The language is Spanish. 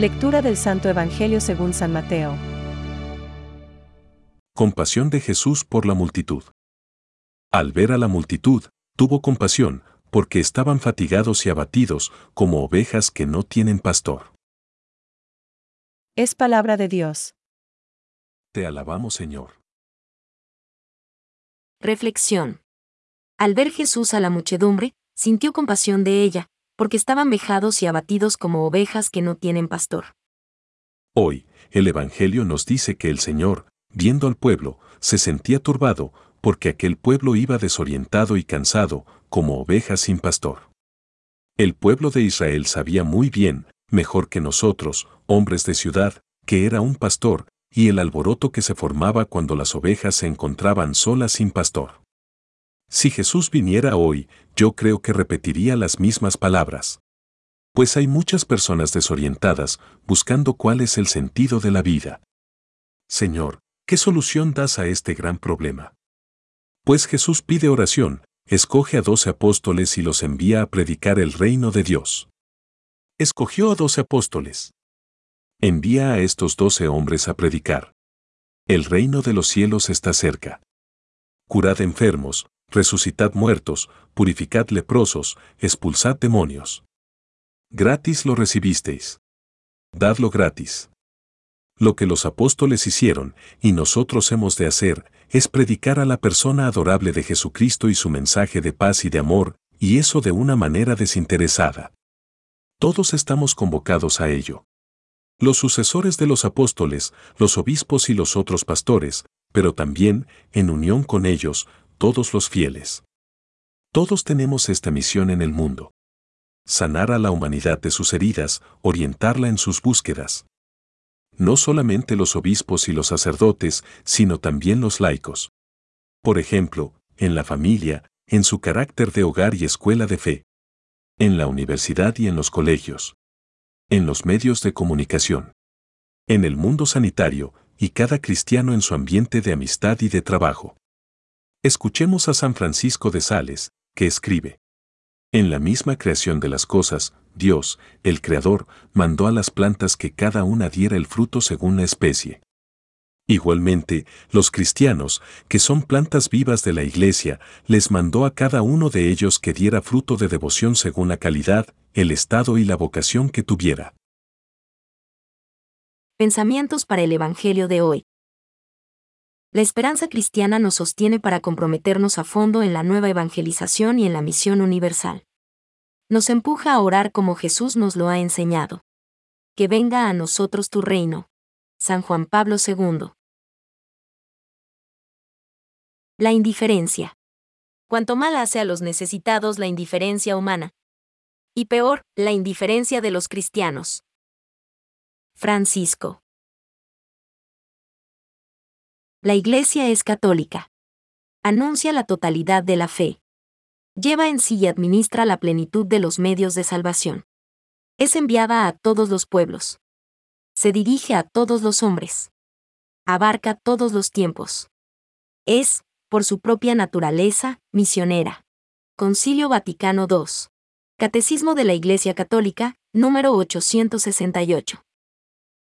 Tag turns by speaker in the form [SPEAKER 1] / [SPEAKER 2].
[SPEAKER 1] Lectura del Santo Evangelio según San Mateo.
[SPEAKER 2] Compasión de Jesús por la multitud. Al ver a la multitud, tuvo compasión, porque estaban fatigados y abatidos, como ovejas que no tienen pastor.
[SPEAKER 1] Es palabra de Dios.
[SPEAKER 2] Te alabamos, Señor.
[SPEAKER 3] Reflexión. Al ver Jesús a la muchedumbre, sintió compasión de ella, porque estaban vejados y abatidos como ovejas que no tienen pastor.
[SPEAKER 2] Hoy, el Evangelio nos dice que el Señor, viendo al pueblo, se sentía turbado, porque aquel pueblo iba desorientado y cansado, como ovejas sin pastor. El pueblo de Israel sabía muy bien, mejor que nosotros, hombres de ciudad, que era un pastor, y el alboroto que se formaba cuando las ovejas se encontraban solas sin pastor. Si Jesús viniera hoy, yo creo que repetiría las mismas palabras. Pues hay muchas personas desorientadas buscando cuál es el sentido de la vida. Señor, ¿qué solución das a este gran problema? Pues Jesús pide oración, escoge a doce apóstoles y los envía a predicar el reino de Dios. Escogió a doce apóstoles. Envía a estos doce hombres a predicar. El reino de los cielos está cerca. Curad enfermos, resucitad muertos, purificad leprosos, expulsad demonios. Gratis lo recibisteis. Dadlo gratis. Lo que los apóstoles hicieron, y nosotros hemos de hacer, es predicar a la persona adorable de Jesucristo y su mensaje de paz y de amor, y eso de una manera desinteresada. Todos estamos convocados a ello. Los sucesores de los apóstoles, los obispos y los otros pastores, pero también, en unión con ellos, todos los fieles. Todos tenemos esta misión en el mundo. Sanar a la humanidad de sus heridas, orientarla en sus búsquedas no solamente los obispos y los sacerdotes, sino también los laicos. Por ejemplo, en la familia, en su carácter de hogar y escuela de fe. En la universidad y en los colegios. En los medios de comunicación. En el mundo sanitario, y cada cristiano en su ambiente de amistad y de trabajo. Escuchemos a San Francisco de Sales, que escribe. En la misma creación de las cosas, Dios, el Creador, mandó a las plantas que cada una diera el fruto según la especie. Igualmente, los cristianos, que son plantas vivas de la Iglesia, les mandó a cada uno de ellos que diera fruto de devoción según la calidad, el estado y la vocación que tuviera.
[SPEAKER 3] Pensamientos para el Evangelio de hoy. La esperanza cristiana nos sostiene para comprometernos a fondo en la nueva evangelización y en la misión universal. Nos empuja a orar como Jesús nos lo ha enseñado. Que venga a nosotros tu reino. San Juan Pablo II. La indiferencia. Cuanto mal hace a los necesitados la indiferencia humana. Y peor, la indiferencia de los cristianos. Francisco. La Iglesia es católica. Anuncia la totalidad de la fe. Lleva en sí y administra la plenitud de los medios de salvación. Es enviada a todos los pueblos. Se dirige a todos los hombres. Abarca todos los tiempos. Es, por su propia naturaleza, misionera. Concilio Vaticano II. Catecismo de la Iglesia Católica, número 868.